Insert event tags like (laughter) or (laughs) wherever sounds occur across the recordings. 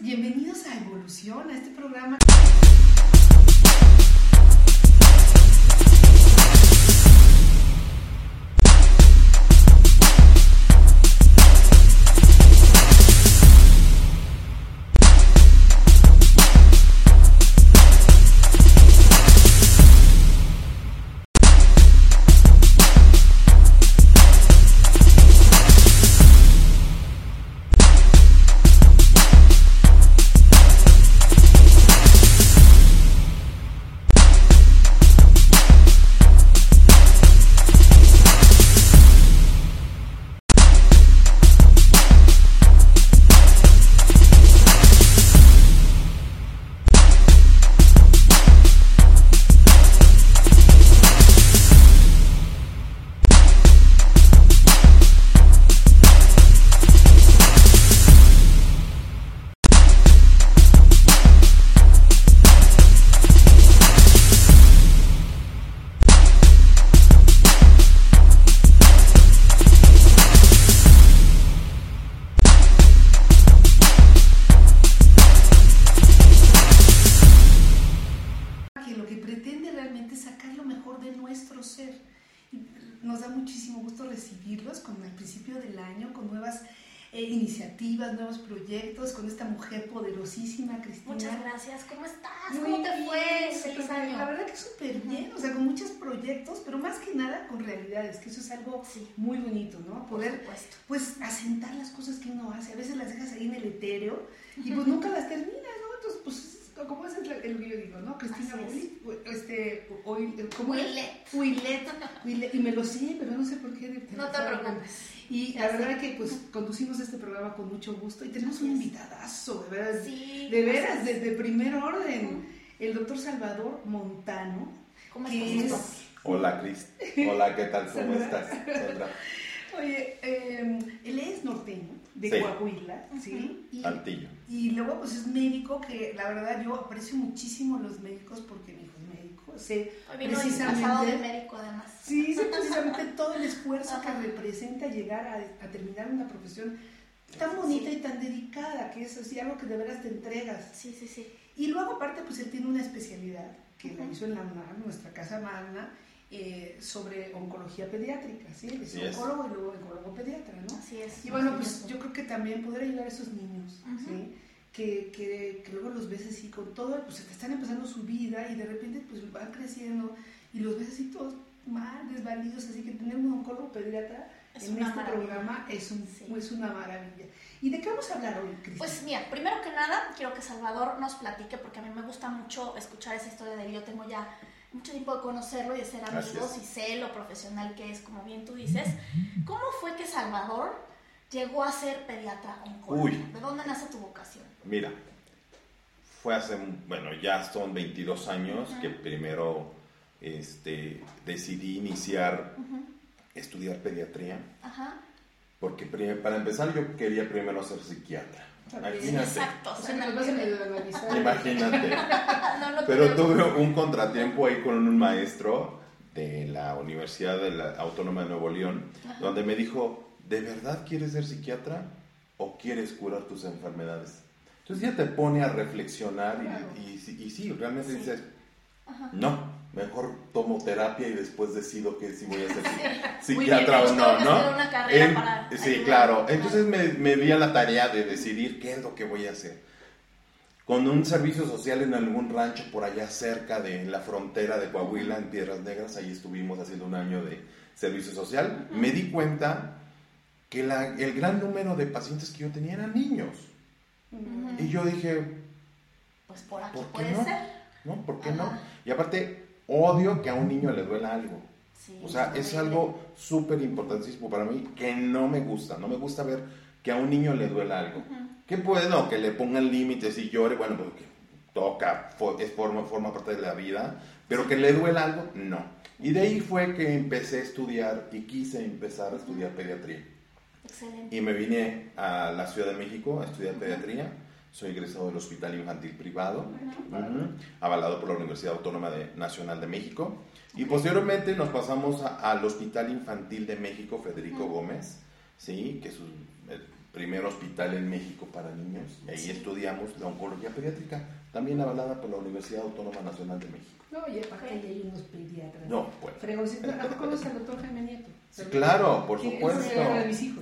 bienvenidos a Evolución, a este programa. Iniciativas, nuevos proyectos, con esta mujer poderosísima, Cristina. Muchas gracias. ¿Cómo estás? Muy ¿Cómo te bien, fue? Feliz año. La verdad que súper bien, o sea, con muchos proyectos, pero más que nada con realidades, que eso es algo Sí. muy bonito, ¿no? Poder pues asentar las cosas que uno hace. A veces las dejas ahí en el etéreo y pues nunca las terminas, ¿no? Entonces, pues, como es el, el que yo digo, ¿no? Cristina es. Willy, este, hoy, ¿cómo es? Willet. Willet, Willet, y me lo sé, pero no sé por qué. de- No te preocupes. Y Ya la sé. verdad que pues conducimos este programa con mucho gusto y tenemos Así un es. invitadazo, de veras, Sí. de veras, desde primer orden, el doctor Salvador Montano, ¿Cómo que estás? es Hola, Cris. Hola, ¿qué tal? ¿Cómo estás? Sandra. (laughs) Oye, eh, él es norteño, de Sí. Coahuila, ¿sí? Y, Saltillo. y luego pues es médico, que la verdad yo aprecio muchísimo los médicos porque mi hijo es médico, sé precisamente- de médico además. Sí, sé precisamente todo el esfuerzo Ajá. que representa llegar a, a terminar una profesión tan bonita Sí. y tan dedicada, que es así algo que de veras te entregas. Sí, sí, sí. Y luego aparte pues él tiene una especialidad que la Ujú. hizo en la UNAM, nuestra casa magna, eh, sobre oncología pediátrica, ¿sí? Él es oncólogo y luego oncólogo pediatra, ¿no? Así es. Y bueno, pues es. yo creo que también poder ayudar a esos niños. ¿sí? Que, que, que luego los ves así con todo, pues están empezando su vida y de repente pues van creciendo y los ves así todos mal, desvalidos, así que tener un oncólogo pediatra Es en este maravilla. programa es, un, Sí. es una maravilla. ¿Y de qué vamos a hablar hoy, Cristina? Pues mira, primero que nada, quiero que Salvador nos platique, porque a mí me gusta mucho escuchar esa historia de él. Yo tengo ya mucho tiempo de conocerlo y de ser amigos y sé lo profesional que es, como bien tú dices. ¿Cómo fue que Salvador llegó a ser pediatra oncólogo? Uy. ¿De dónde nace tu vocación? Mira, fue hace, bueno, ya son 22 años que primero este, decidí iniciar Ujú. estudiar pediatría, Ajá. porque para empezar yo quería primero ser psiquiatra. Imagínate. Exacto. o sea, no-. Imagínate. (laughs) no, no te Pero tuve un contratiempo ahí con un maestro de la Universidad de la Autónoma de Nuevo León, Ajá. donde me dijo, ¿de verdad quieres ser psiquiatra o quieres curar tus enfermedades? Entonces ya te pone a reflexionar y, Claro. y, sí- y sí, realmente Sí. dices, Ajá. no, mejor tomo terapia y después decido que si voy a ser (laughs) Muy psiquiatra o no, ¿no? hacer una carrera En- para sí, ayudar. claro. Entonces me, me di a la tarea de decidir qué es lo que voy a hacer. Con un servicio social en algún rancho por allá cerca de la frontera de Coahuila, en Piedras Negras, ahí estuvimos haciendo un año de servicio social, Ujú. me di cuenta que la- el gran número de pacientes que yo tenía eran niños. Ujú. Y yo dije, Pues por aquí ¿Por qué puede no? ser. ¿no? ¿Por qué no? Y aparte, odio que a un niño le duela algo. Sí, O sea, es algo súper importantísimo para mí que no me gusta. No me gusta ver que a un niño le duela algo. Ujú. Que puede, no, que le pongan límites y llore, bueno, pues que toca, es forma, forma parte de la vida, pero que le duela algo, no. Y de ahí fue que empecé a estudiar y quise empezar a estudiar pediatría. Excelente. Y me vine a la Ciudad de México a estudiar pediatría. Soy egresado del Hospital Infantil Privado, ujú, avalado por la Universidad Autónoma de- Nacional de México. Y posteriormente nos pasamos a- al Hospital Infantil de México, Federico Ujú. Gómez, ¿sí? que es un- eh, primer hospital en México para niños y ahí estudiamos la oncología pediátrica, también avalada por la Universidad Autónoma Nacional de México. No, y aparte ahí hay unos pediatras. No, bueno. Fregoncitos. ¿A poco conoces al doctor Jaime Nieto? Sí, claro, por Sí, supuesto.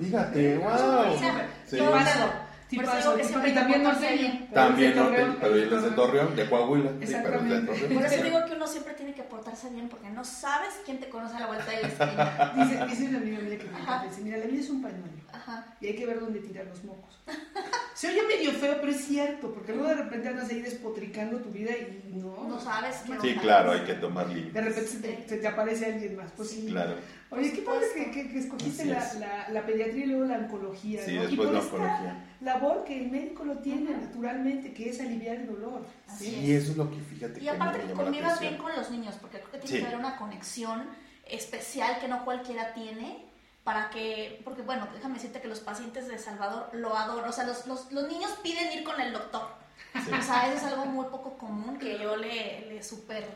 Fíjate, Sí, wow. Sí. yo- Por eso que siempre también norteño. También pero él es de Torreón, de Coahuila. Exactamente. Por eso digo que uno siempre tiene que portarse bien porque no sabes quién te conoce a la vuelta de la esquina. (laughs) Dice, dice una amiga mía que me dice, mira, la vida es un pañuelo Ajá. y hay que ver dónde tirar los mocos. (laughs) Se oye medio feo, pero es cierto, porque luego de repente andas ahí despotricando tu vida y no. No sabes qué Sí, onda. claro, hay que tomar De límites. repente se te, se te aparece alguien más. Pues sí. Claro. Oye, qué padre que, que, que escogiste la, es. la, la pediatría y luego la oncología. Sí, ¿no? y después por la esta oncología. labor que el médico lo tiene naturalmente, que es aliviar el dolor. Así ¿sí? Y eso es lo que fíjate Y aparte que convivas bien con los niños, porque creo que tiene Sí. que haber una conexión especial que no cualquiera tiene para que, porque bueno, déjame decirte que los pacientes de Salvador lo adoran, o sea, los, los, los niños piden ir con el doctor. Sí. O sea, eso es algo muy poco común que yo le, le súper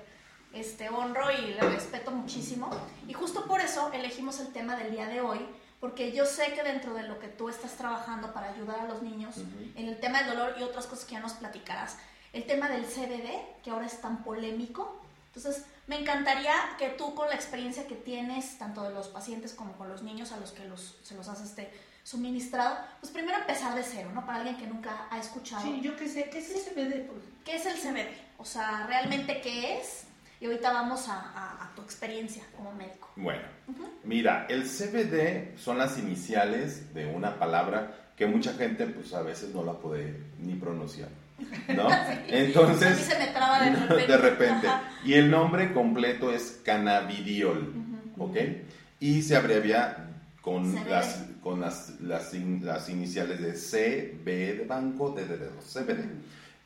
este, honro y le respeto muchísimo. Y justo por eso elegimos el tema del día de hoy, porque yo sé que dentro de lo que tú estás trabajando para ayudar a los niños, Ujú. en el tema del dolor y otras cosas que ya nos platicarás, el tema del CBD, que ahora es tan polémico. Entonces, me encantaría que tú con la experiencia que tienes, tanto de los pacientes como con los niños a los que los, se los has este, suministrado, pues primero empezar de cero, ¿no? Para alguien que nunca ha escuchado. Sí, yo qué sé, ¿qué es el CBD? ¿Qué es el CBD? O sea, realmente qué es. Y ahorita vamos a, a- a tu experiencia como médico. Bueno, mira, el CBD son las iniciales de una palabra que mucha gente pues a veces no la puede ni pronunciar, ¿no? (laughs) A mí Entonces, se me traba de repente. (laughs) de repente. Y el nombre completo es cannabidiol, Ujú. ¿ok? Y se abrevia con, CBD. las, con las, las, las iniciales de C, B de banco, D de dedo, CBD.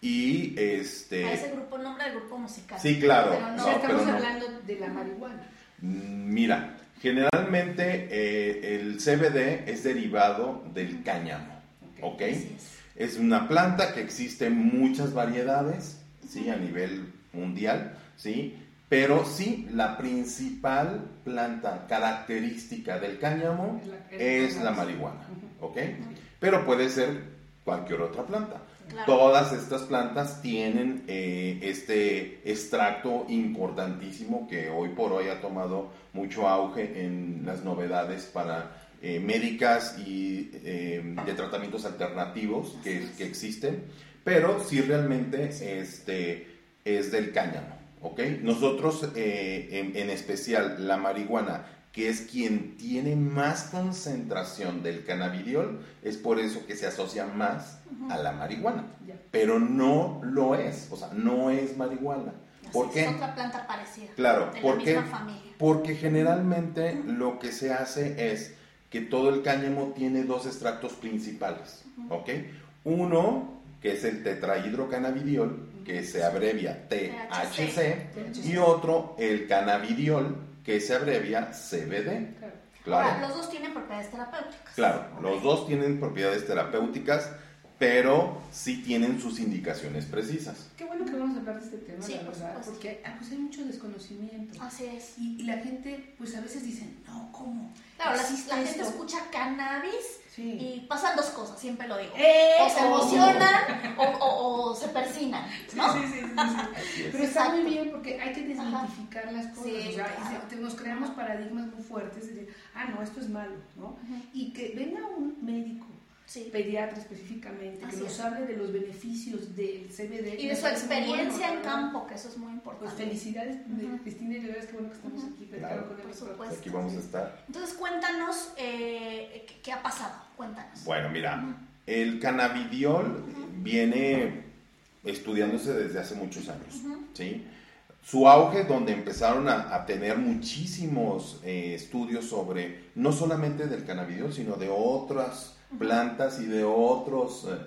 Y A este... ese grupo, nombre del grupo musical. Sí, claro. Pero no, No, estamos pero no. hablando de la marihuana. Mm, Mira, generalmente eh, el CBD es derivado del cáñamo, ¿ok? Así es. Una planta que existe en muchas variedades, ¿sí? A nivel mundial, ¿sí? Pero sí, la principal planta característica del cáñamo Es la- es es la la- marihuana. Pero puede ser cualquier otra planta. Claro. Todas estas plantas tienen eh, este extracto importantísimo que hoy por hoy ha tomado mucho auge en las novedades para eh, médicas y eh, de tratamientos alternativos que, existen, pero sí realmente este, es del cáñamo, ¿ok? Nosotros, eh, en, en especial la marihuana, que es quien tiene más concentración del cannabidiol, es por eso que se asocia más a la marihuana, pero no lo es, o sea, no es marihuana. Así ¿Por es, qué? Es otra planta parecida. Claro, de ¿por la qué? misma familia. Porque generalmente lo que se hace es que todo el cáñamo tiene dos extractos principales, ¿ok? Uno, que es el tetrahidrocannabidiol, que se abrevia THC, y otro, el cannabidiol, que se abrevia CBD. Claro. Ahora, los dos tienen propiedades terapéuticas. claro, los dos tienen propiedades terapéuticas, pero sí tienen sus indicaciones precisas. Qué bueno que vamos a hablar de este tema, Sí, la verdad, porque ah, pues hay mucho desconocimiento. Así es. Y, y la gente, pues a veces dicen, no, ¿cómo? Claro, la, ¿Existe la gente escucha cannabis Sí. y pasan dos cosas, siempre lo digo. ¡Eh! O se oh. emocionan o, o- o se persinan, (laughs) ¿no? Sí, sí, sí, sí, sí. Así es. Pero está Exacto. muy bien porque hay que desmitificar las cosas. Sí, o sea, y claro. se- te- nos creamos paradigmas muy fuertes de decir, ah, no, esto es malo, ¿no? Y que venga un médico, Sí. pediatra específicamente, que nos es. hable de los beneficios del CBD. Y de su experiencia en verdad. campo, que eso es muy Pues importante. felicidades, de- Ujú. Cristina, y de veras qué bueno que estamos aquí Claro. con el Por supuesto. Aquí vamos a estar. Entonces, cuéntanos eh, ¿qué, qué ha pasado. Cuéntanos. Bueno, mira, el cannabidiol viene estudiándose desde hace muchos años. ¿sí? Su auge, donde empezaron a, a tener muchísimos eh, estudios sobre, no solamente del cannabidiol, sino de otras plantas y de otros, eh,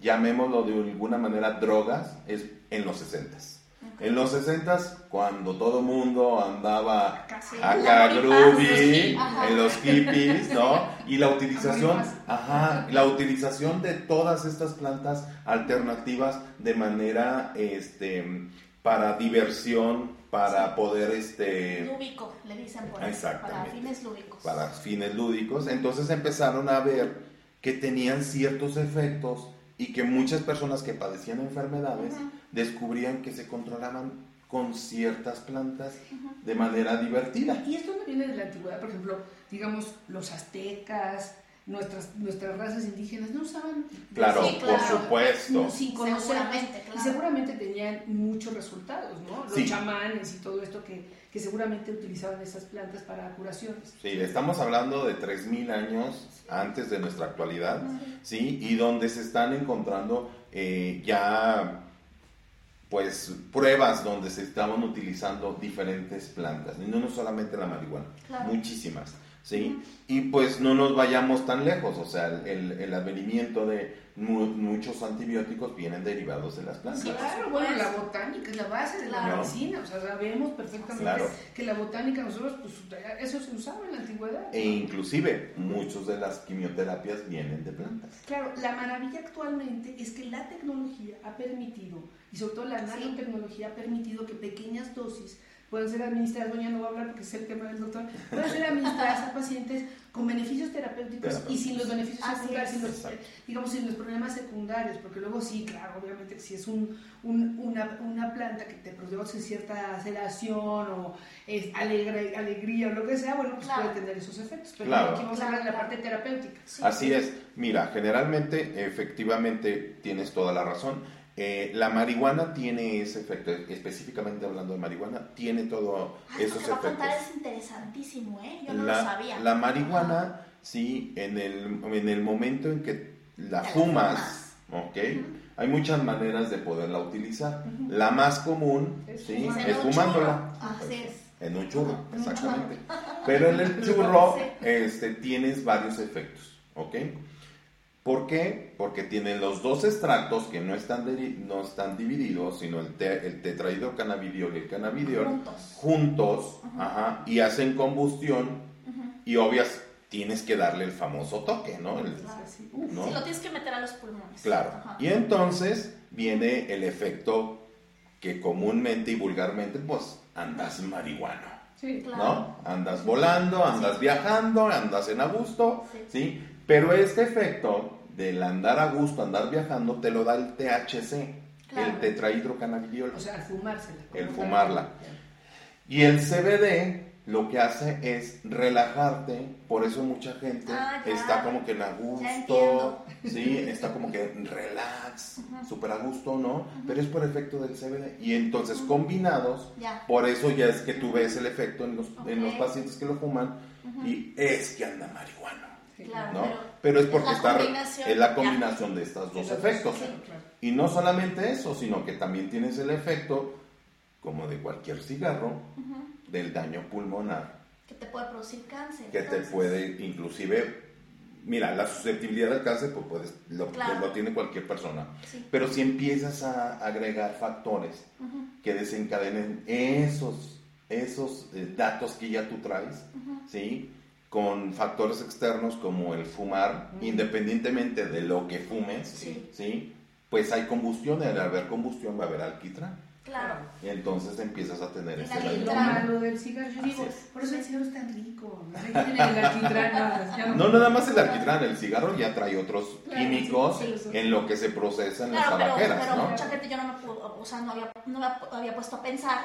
llamémoslo de alguna manera, drogas, es en los 60s. Ok. En los 60s, cuando todo mundo andaba acá groovy, en los hippies, ¿no? Y la utilización, ajá, la utilización de todas estas plantas alternativas de manera, este, para diversión, para Sí. poder, este, Lúbico, le dicen por ahí. Exactamente. Para fines lúdicos. para fines lúdicos. Entonces empezaron a ver que tenían ciertos efectos y que muchas personas que padecían enfermedades descubrían que se controlaban con ciertas plantas de manera divertida. Y esto no viene de la antigüedad, por ejemplo, digamos, los aztecas, nuestras, nuestras razas indígenas no usaban... Claro, Sí, claro. por supuesto. Sin conocer. Seguramente, Y seguramente tenían muchos resultados, ¿no? Los Sí. chamanes y todo esto que, que seguramente utilizaban esas plantas para curaciones. Sí, estamos hablando de 3.000 años antes de nuestra actualidad, ¿sí? Y donde se están encontrando eh, ya, pues, pruebas donde se estaban utilizando diferentes plantas, y no, no solamente la marihuana, Claro. muchísimas, ¿sí? Y pues no nos vayamos tan lejos, o sea, el, el advenimiento de mu- muchos antibióticos vienen derivados de las plantas. Claro, bueno, la botánica es la base de la medicina, o sea, sabemos perfectamente Claro. que la botánica nosotros, pues eso se usaba en la antigüedad. E inclusive, muchas de las quimioterapias vienen de plantas. Claro, la maravilla actualmente es que la tecnología ha permitido, y sobre todo la Sí. nanotecnología ha permitido que pequeñas dosis puedan ser administradas, bueno, ya no voy a hablar porque es el tema del doctor, pueden ser administradas a pacientes con beneficios terapéuticos y sin los beneficios Así secundarios, sin los, digamos, sin los problemas secundarios, porque luego sí, claro, obviamente si es un, un- una, una planta que te produce cierta sedación o es alegre, alegría o lo que sea, bueno, pues Claro. puede tener esos efectos, pero Claro. aquí vamos a hablar de la parte terapéutica. Sí. Así es. Mira, generalmente, efectivamente, tienes toda la razón. Eh, la marihuana tiene ese efecto, específicamente hablando de marihuana, tiene todos Ah, eso esos que va a efectos. contar es interesantísimo, ¿eh? Yo no la, lo sabía. la marihuana, sí, en el, en el momento en que la fumas, ¿ok? Hay muchas maneras de poderla utilizar. La más común, Es sí, fumar. es fumándola. Así es. En un churro, exactamente. Pero en el (laughs) churro este, tienes varios efectos, ¿ok? ¿Por qué? Porque tienen los dos extractos que no están, no están divididos, sino el, te- el tetrahidrocannabidiol y el cannabidiol Juntos. juntos ajá, y hacen combustión y obvias tienes que darle el famoso toque, ¿no? El- Claro. Uf. ¿no? Sí, lo tienes que meter a los pulmones. Claro. Ajá. Y entonces viene el efecto que comúnmente y vulgarmente, pues, andas marihuano. Sí. Claro. ¿no? Andas volando, andas viajando, andas en a gusto, Sí. Pero este efecto del andar a gusto, andar viajando, te lo da el THC, Claro. el tetrahidrocannabidiol, O sea, al fumársela. el fumarla. Y el CBD lo que hace es relajarte, por eso mucha gente Ah, está como que en a gusto. ¿sí? Está como que en relax, súper a gusto, ¿no? Pero es por efecto del CBD. Y entonces combinados, Ya. por eso ya es que tú ves el efecto en los, en los pacientes que lo fuman y es que anda marihuano, Sí, Claro. ¿no? pero Pero es porque está, es la combinación de estos dos efectos. claro. Y no solamente eso, sino que también tienes el efecto, como de cualquier cigarro, del daño pulmonar, Que te puede producir cáncer. que te puede inclusive... Mira, la susceptibilidad al cáncer pues puedes, lo, Claro. lo tiene cualquier persona. Sí. Pero si empiezas a agregar factores que desencadenen esos, esos eh, datos que ya tú traes. ¿sí? Con factores externos como el fumar, independientemente de lo que fumes, Sí. ¿sí? Pues hay combustión, y al haber combustión va a haber alquitrán. Claro. Y entonces empiezas a tener ese Es alquitrán. lo del cigarro. Yo digo, es. por eso el cigarro es tan rico. ya No nada más el alquitrán, el cigarro ya trae otros Claro, químicos sí, sí, sí. en lo que se procesa en las pero, tabaqueras, pero ¿no? mucha gente yo no me pudo, o sea, no había, no me había puesto a pensar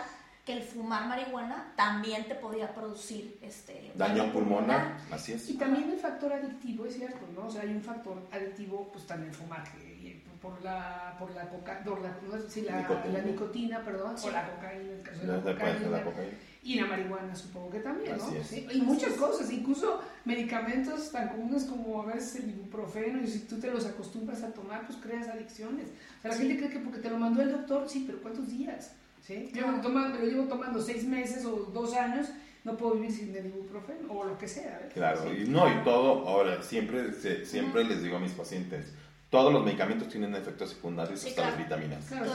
que el fumar marihuana también te podía producir este Daño pulmonar, así es. Y también el factor adictivo, es cierto, ¿no? O sea, hay un factor adictivo, pues también el fumar, que- y por la, por la, coca, por la, no sé si la, Nicotina. la nicotina, perdón, Sí. o la cocaína, en el caso de la cocaína, la cocaína. y la marihuana supongo que también, ¿no? Así es. Sí, Y muchas cosas, incluso medicamentos tan comunes como a veces el ibuprofeno, y si tú te los acostumbras a tomar, pues creas adicciones. O sea, la Sí. gente cree que porque te lo mandó el doctor, sí, pero ¿cuántos días? ¿Sí? Yo me lo, Claro. tomo- me lo llevo tomando seis meses o dos años, no puedo vivir sin el ibuprofeno o lo que sea. ¿ves? Claro, Sí. y no, y todo, ahora, siempre, se- siempre les digo a mis pacientes, todos los medicamentos tienen efectos secundarios Sí, hasta claro. las vitaminas. Claro,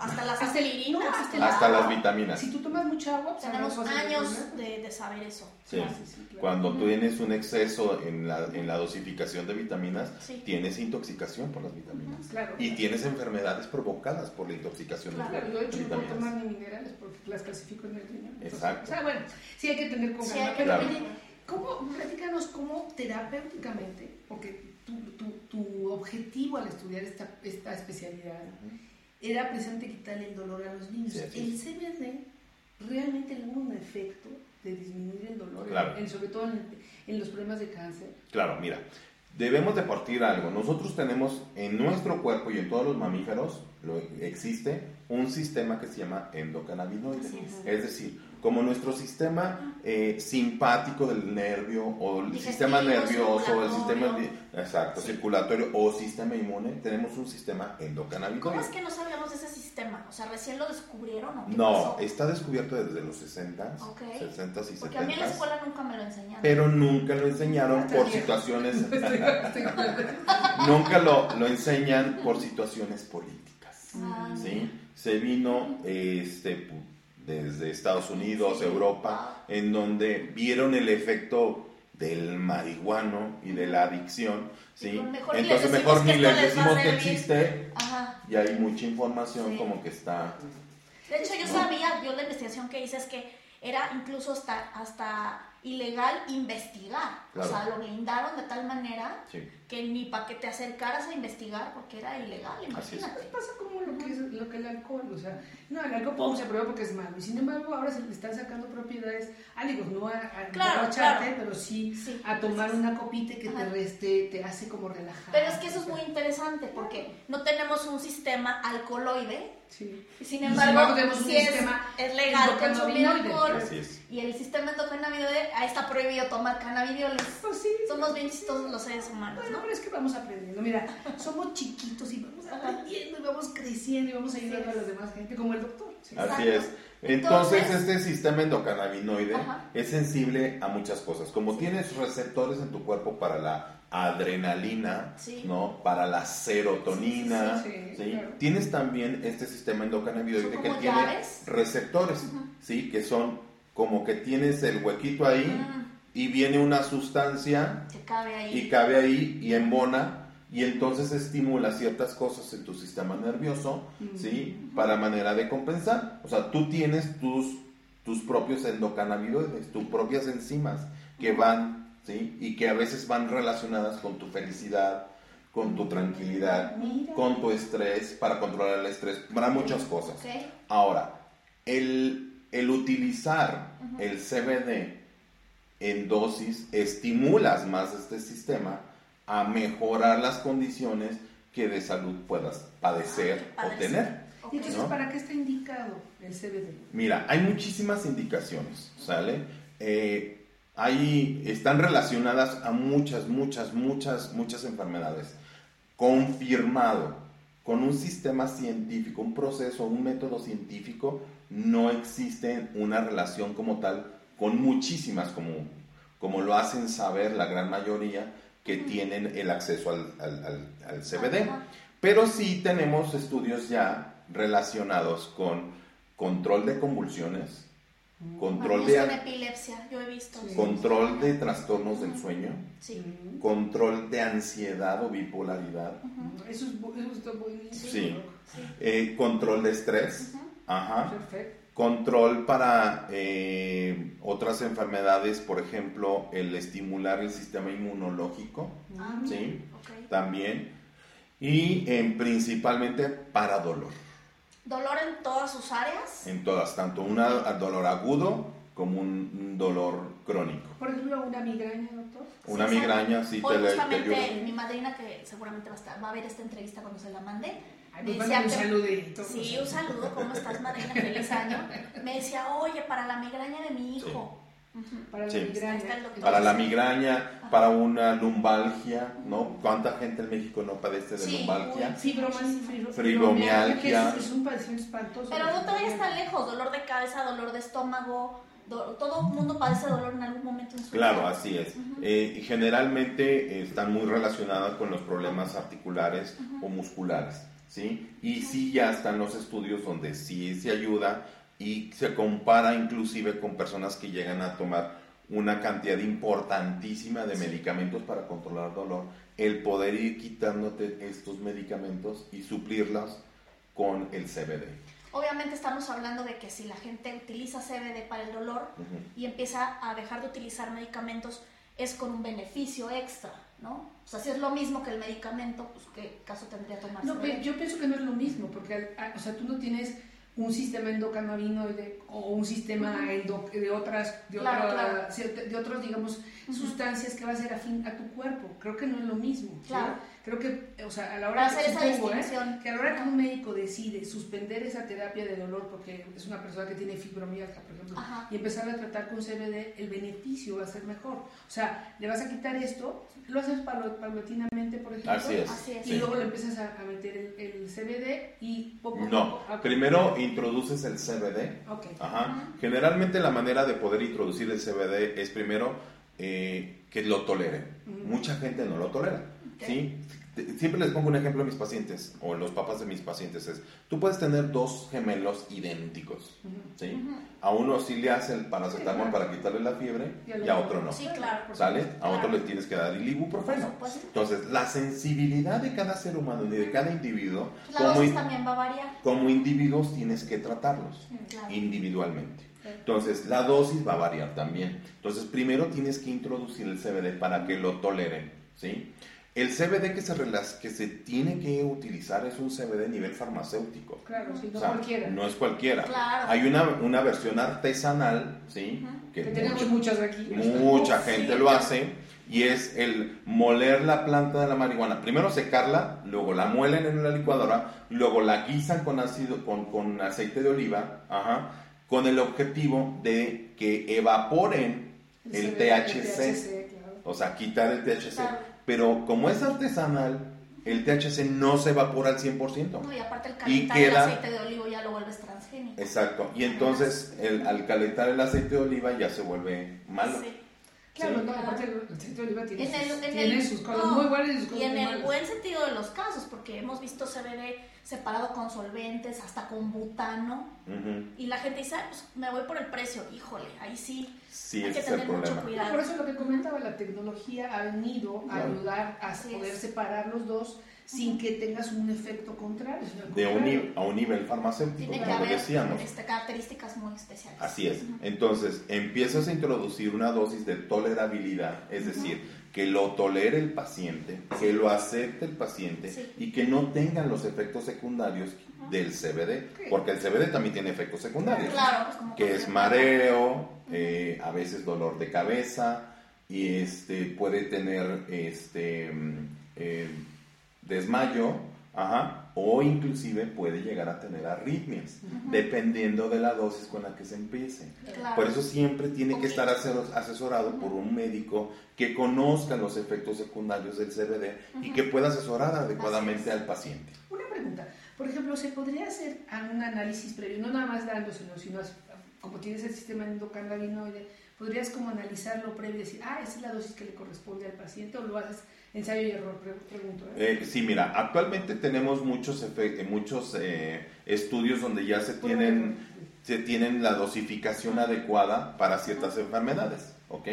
hasta las Hasta el- aspirinas. no, hasta las vitaminas. Si tú tomas mucha agua, pues Tenemos años de, de saber eso. Sí. Ah, sí, sí, claro. Cuando tú tienes un exceso en la, en la dosificación de vitaminas, Sí. tienes intoxicación por las vitaminas. Claro. Y tienes enfermedades provocadas por la intoxicación Claro, de Claro, yo de hecho no vitaminas. tomar ni minerales porque las clasifico en el riñón. Entonces, Exacto. O sea, bueno, sí hay que tener oye, ¿cómo, platícanos cómo terapéuticamente, porque tu, tu, tu objetivo al estudiar esta, esta especialidad era precisamente quitarle el dolor a los niños. Sí, el. CBD realmente tuvo un efecto de disminuir el dolor, Claro. en- sobre todo en, en los problemas de cáncer. Claro, mira, debemos de partir algo. Nosotros tenemos en nuestro cuerpo y en todos los mamíferos lo, existe un sistema que se llama endocannabinoide. Así es. Es decir, como nuestro sistema eh, simpático del nervio o el Digestivo, sistema nervioso, el sistema exacto, Sí. circulatorio o sistema inmune, tenemos un sistema endocannabinoide. ¿Cómo es que no sabíamos de ese sistema? O sea, recién lo descubrieron o qué No, pasó? está descubierto desde los 60s, Ok. 60s y Porque a mí en la 70s, escuela nunca me lo enseñaron. pero nunca lo enseñaron por bien. situaciones (laughs) (laughs) nunca lo, lo enseñan por situaciones políticas. Ah, ¿sí? Se vino este, desde Estados Unidos, Sí. Europa, en donde vieron el efecto del marihuano y de la adicción. ¿sí? Mejor Entonces mejor ni les decimos que existe Ajá. y hay mucha información Sí. como que está... De hecho, yo sabía, yo la investigación que hice es que era incluso hasta, hasta ilegal investigar. Claro. O sea, lo blindaron de tal manera Sí. que ni para que te acercaras a investigar porque era ilegal, Así es. imagínate. pasa como lo que, es, lo que el alcohol, o sea, no, el alcohol pum, se prueba porque es malo, y sin embargo ahora se le están sacando propiedades, ah, digo, no a, a Claro, claro. pero sí, Sí, a tomar así una copita que te, reste, te hace como relajar. Pero es que eso es muy interesante porque no tenemos un sistema alcoholoide Sí. y sin embargo, tenemos un sí es, sistema es legal consumir alcohol Así es. Y el sistema endocannabinoide ahí está prohibido tomar cannabidioles. Pues sí. Somos bien chistosos los seres humanos, Bueno, ¿no? pero es que vamos aprendiendo. Mira, somos chiquitos y vamos aprendiendo y vamos creciendo y vamos ayudando a la demás gente, como el doctor. ¿sí? Así es. Entonces, Entonces- este sistema endocannabinoide Ajá. es sensible a muchas cosas. Como tienes receptores en tu cuerpo para la adrenalina, Sí. ¿no? Para la serotonina, Sí, sí, sí, ¿sí? claro. Tienes también este sistema endocannabinoide que tiene llaves. receptores, ¿sí? Que son como que tienes el huequito ahí Mm, y viene una sustancia que cabe ahí. y cabe ahí y embona y entonces estimula ciertas cosas en tu sistema nervioso, ¿sí? Para manera de compensar. O sea, tú tienes tus, tus propios endocannabinoides, tus propias enzimas que van, ¿sí? Y que a veces van relacionadas con tu felicidad, con tu tranquilidad, Mira. con tu estrés, para controlar el estrés, para muchas cosas. Ahora, el, el utilizar el CBD en dosis estimulas más este sistema a mejorar las condiciones que de salud puedas padecer Ah, o tener. Y entonces, ¿no? ¿para qué está indicado el CBD? Mira, hay muchísimas indicaciones, ¿sale? Eh, ahí están relacionadas a muchas, muchas, muchas, muchas enfermedades. Confirmado, con un sistema científico, un proceso, un método científico, no existe una relación como tal con muchísimas, como, como lo hacen saber la gran mayoría que tienen el acceso al, al- al- al CBD. Pero sí tenemos estudios ya relacionados con control de convulsiones, control Abuso en de, epilepsia, yo he visto. Sí. control de trastornos del sueño, Sí. Mm. control de ansiedad o bipolaridad. Eso, es, bu- eso está buenísimo. Sí. Sí. eh, control de estrés. Ajá, Perfecto. control para eh, otras enfermedades, por ejemplo, el estimular el sistema inmunológico, Ah, ¿sí? ok. También, y eh, principalmente para dolor. Dolor en todas sus áreas. en todas, tanto un dolor agudo como un dolor crónico. Por ejemplo, una migraña, doctor. Una Sí, migraña sí Hoy te, le- te justamente ayuda. mi madrina, que seguramente va a, estar, va a ver esta entrevista cuando se la mande, Ay, me pues decía un saludito. Sí, un saludo, ¿cómo estás, madrina? Feliz año. Me decía, oye, para la migraña de mi hijo. Para la Sí. migraña. Está. Para la migraña, para una lumbalgia, ¿no? ¿Cuánta gente en México no padece de Sí, lumbalgia? uy. Fibromialgia. Es, es un padecimiento espantoso. Pero no vayas tan lejos, dolor de cabeza, dolor de estómago, do- todo el mundo padece dolor en algún momento en su Claro, vida. así es. Eh, y generalmente eh, están muy relacionadas con los problemas articulares o musculares, ¿sí? Y sí ya están los estudios donde sí se ayuda y se compara inclusive con personas que llegan a tomar una cantidad importantísima de medicamentos para controlar dolor, el poder ir quitándote estos medicamentos y suplirlos con el CBD. Obviamente estamos hablando de que si la gente utiliza CBD para el dolor y empieza a dejar de utilizar medicamentos, es con un beneficio extra, ¿no? O sea, si es lo mismo que el medicamento, pues qué caso tendría tomar No, yo pienso que no es lo mismo, porque, o sea, tú no tienes un sistema endocannabinoide o un sistema de otras de, de otros digamos sustancias que va a ser afín a tu cuerpo. Creo que no es lo mismo claro. Creo que o sea a la hora que, ¿eh? que a la hora que un médico decide suspender esa terapia de dolor porque es una persona que tiene fibromialgia por ejemplo y empezar a tratar con CBD el beneficio va a ser mejor o sea le vas a quitar esto lo haces paulatinamente, por ejemplo. Así es. Y luego le empiezas a, meter el, CBD y poco a No, primero introduces el CBD. Okay. Ajá. Generalmente la manera de poder introducir el CBD es primero eh, que lo tolere. Mucha gente no lo tolera. ¿Sí? Siempre les pongo un ejemplo a mis pacientes o los papás de mis pacientes. Es, tú puedes tener dos gemelos idénticos. ¿sí? A uno sí le hace el paracetamol para quitarle la fiebre y a otro no. Sí, claro. ¿Sale? A otro le tienes que dar el ibuprofeno. Entonces, la sensibilidad de cada ser humano y de cada individuo, la como, también va a variar. como individuos tienes que tratarlos individualmente. Entonces, la dosis va a variar también. Entonces, primero tienes que introducir el CBD para que lo toleren. ¿sí? El CBD que se, que se tiene que utilizar es un CBD a nivel farmacéutico. Claro, sí, no cualquiera. No es cualquiera. Hay una, una versión artesanal, ¿sí? Que, tenemos muchas aquí. Mucha gente lo hace y es el moler la planta de la marihuana. Primero secarla, luego la muelen en la licuadora, luego la guisan con, ácido, con, con aceite de oliva, ajá, con el objetivo de que evaporen el, THC. O sea, quitar el THC. Pero como es artesanal, el THC no se evapora al 100%. No, y aparte el calentar el aceite de oliva ya lo vuelves transgénico. Exacto. Y entonces el, al calentar el aceite de oliva ya se vuelve malo. Sí. Claro, no, aparte el aceite de oliva tiene, tiene sus cosas muy buenas y sus cosas Y en el buen sentido de los casos, porque hemos visto CBD separado con solventes, hasta con butano, y la gente dice, pues me voy por el precio, híjole, ahí sí, sí hay que tener mucho cuidado. Por eso lo que comentaba, la tecnología ha venido a ayudar a poder separar los dos sin que tengas un efecto contrario. De un, a un nivel farmacéutico, Tiene como decíamos. Este, características muy especiales. Así es. Entonces, empiezas a introducir una dosis de tolerabilidad, es decir, que lo tolere el paciente, que lo acepte el paciente y que no tengan los efectos secundarios del CBD, porque el CBD también tiene efectos secundarios, claro, que es mareo, eh, a veces dolor de cabeza y este puede tener este mm, eh, desmayo, ajá, o inclusive puede llegar a tener arritmias, dependiendo de la dosis con la que se empiece. Por eso siempre tiene que estar asesorado por un médico que conozca los efectos secundarios del CBD y que pueda asesorar adecuadamente al paciente. Una pregunta, por ejemplo, ¿se podría hacer un análisis previo, no nada más dándoselo, sino como tienes el sistema endocannabinoide, podrías como analizarlo previo y decir, ah, esa es la dosis que le corresponde al paciente o lo haces Ensayo y error, pregunto. ¿eh? Eh, sí, mira, actualmente tenemos muchos, eh, muchos estudios donde ya se tienen, se tienen la dosificación adecuada para ciertas enfermedades, ¿ok?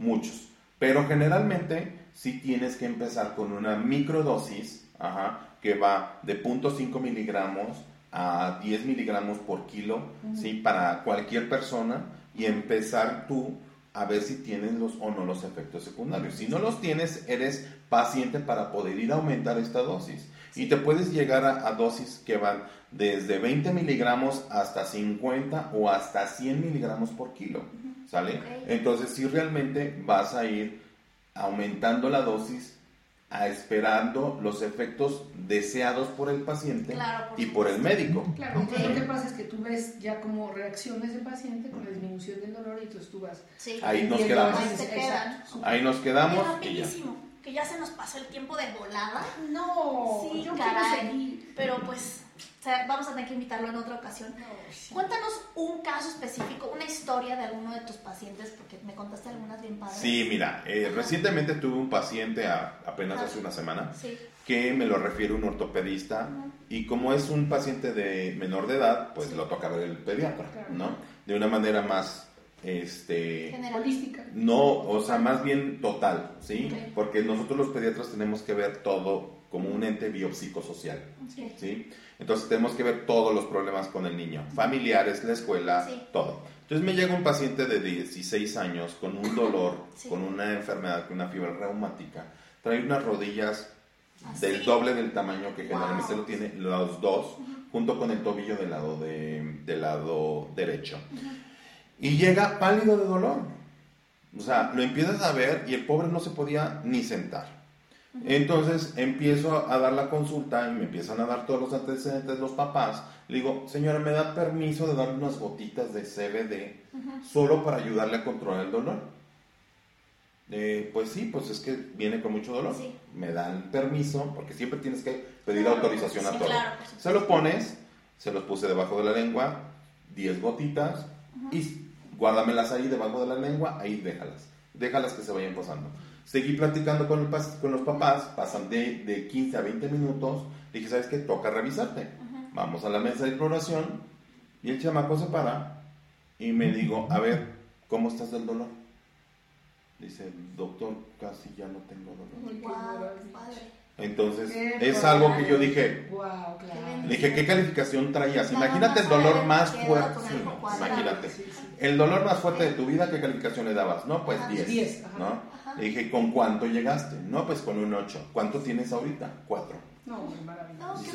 Muchos. Pero generalmente sí tienes que empezar con una microdosis, ajá, que va de 0.5 miligramos a 10 miligramos por kilo, ¿sí? Para cualquier persona y empezar tú a ver si tienes los o no los efectos secundarios. Si no los tienes, eres paciente para poder ir a aumentar esta dosis. Y te puedes llegar a, dosis que van desde 20 miligramos hasta 50 o hasta 100 miligramos por kilo. ¿Sale? Entonces, si realmente vas a ir aumentando la dosis a esperando los efectos deseados por el paciente y por el médico. Claro, entonces lo que pasa es que tú ves ya como reacciones del paciente con la disminución del dolor y entonces tú vas. Ahí nos quedamos. Ahí nos quedamos. Y ya que ya se nos pasó el tiempo de volada. No, sí, yo caray. Pero pues vamos a tener que invitarlo en otra ocasión. Cuéntanos un caso específico, una historia de alguno de tus pacientes, porque me contaste algunas bien padres. Sí, mira, eh, recientemente tuve un paciente apenas hace una semana que me lo refiere un ortopedista y como es un paciente de menor de edad, pues lo toca ver el pediatra, ¿no? De una manera más este generalística. No, o sea, más bien total, ¿sí? Porque nosotros los pediatras tenemos que ver todo como un ente biopsicosocial, ¿sí? Entonces tenemos que ver todos los problemas con el niño, familiares, la escuela, todo. Entonces me llega un paciente de 16 años con un dolor, con una enfermedad, con una fiebre reumática, trae unas rodillas Así. del doble del tamaño que Wow. generalmente lo tiene los dos, junto con el tobillo del lado, de, del lado derecho. Y llega pálido de dolor. O sea, lo empiezas a ver y el pobre no se podía ni sentar. Entonces empiezo a dar la consulta y me empiezan a dar todos los antecedentes los papás. Le digo, señora, ¿me da permiso de darle unas gotitas de CBD solo para ayudarle a controlar el dolor? Eh, pues sí, pues es que viene con mucho dolor. Sí. Me dan permiso, porque siempre tienes que pedir Claro, autorización a todo. claro. Se lo pones, se los puse debajo de la lengua, 10 gotitas, y guárdamelas ahí debajo de la lengua, ahí déjalas. Déjalas que se vayan posando. Seguí platicando con, el con los papás, pasan de, de 15 a 20 minutos. Dije, ¿sabes qué? Toca revisarte. Vamos a la mesa de exploración y el chamaco se para y me digo, a ver, ¿cómo estás del dolor? Dice, doctor, casi ya no tengo dolor. Qué Wow, maravilla. padre. Entonces, Qué es algo que yo dije, Wow, claro. Qué le dije, ¿qué calificación traías? Imagínate el dolor más fuerte. sí, imagínate. Sí, sí. El dolor más fuerte de tu vida, ¿qué calificación le dabas? No, pues Ajá. 10. 10, ajá. ¿no? Le dije, ¿con cuánto llegaste? No, pues con un 8. ¿Cuánto tienes ahorita? 4. No, qué Dices.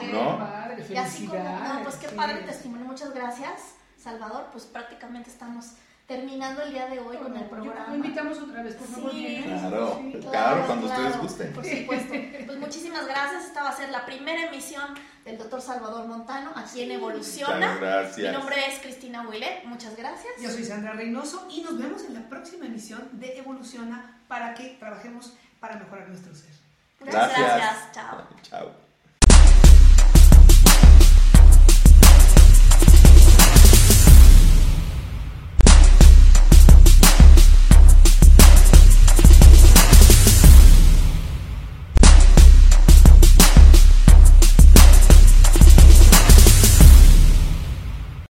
Qué ¿no? padre, Y así como, no, pues qué sí. padre testimonio, muchas gracias, Salvador. Pues prácticamente estamos terminando el día de hoy con el programa. Lo invitamos otra vez, por favor. Sí. vienes. Claro, Sí. claro, cuando ustedes gusten. Por supuesto. Pues muchísimas gracias. Esta va a ser la primera emisión del doctor Salvador Montano aquí en Evoluciona. Muchas gracias. Mi nombre es Cristina Huilet. Muchas gracias. Yo soy Sandra Reynoso y nos vemos en la próxima emisión de Evoluciona para que trabajemos para mejorar nuestro ser. Muchas gracias. Chao. Chao.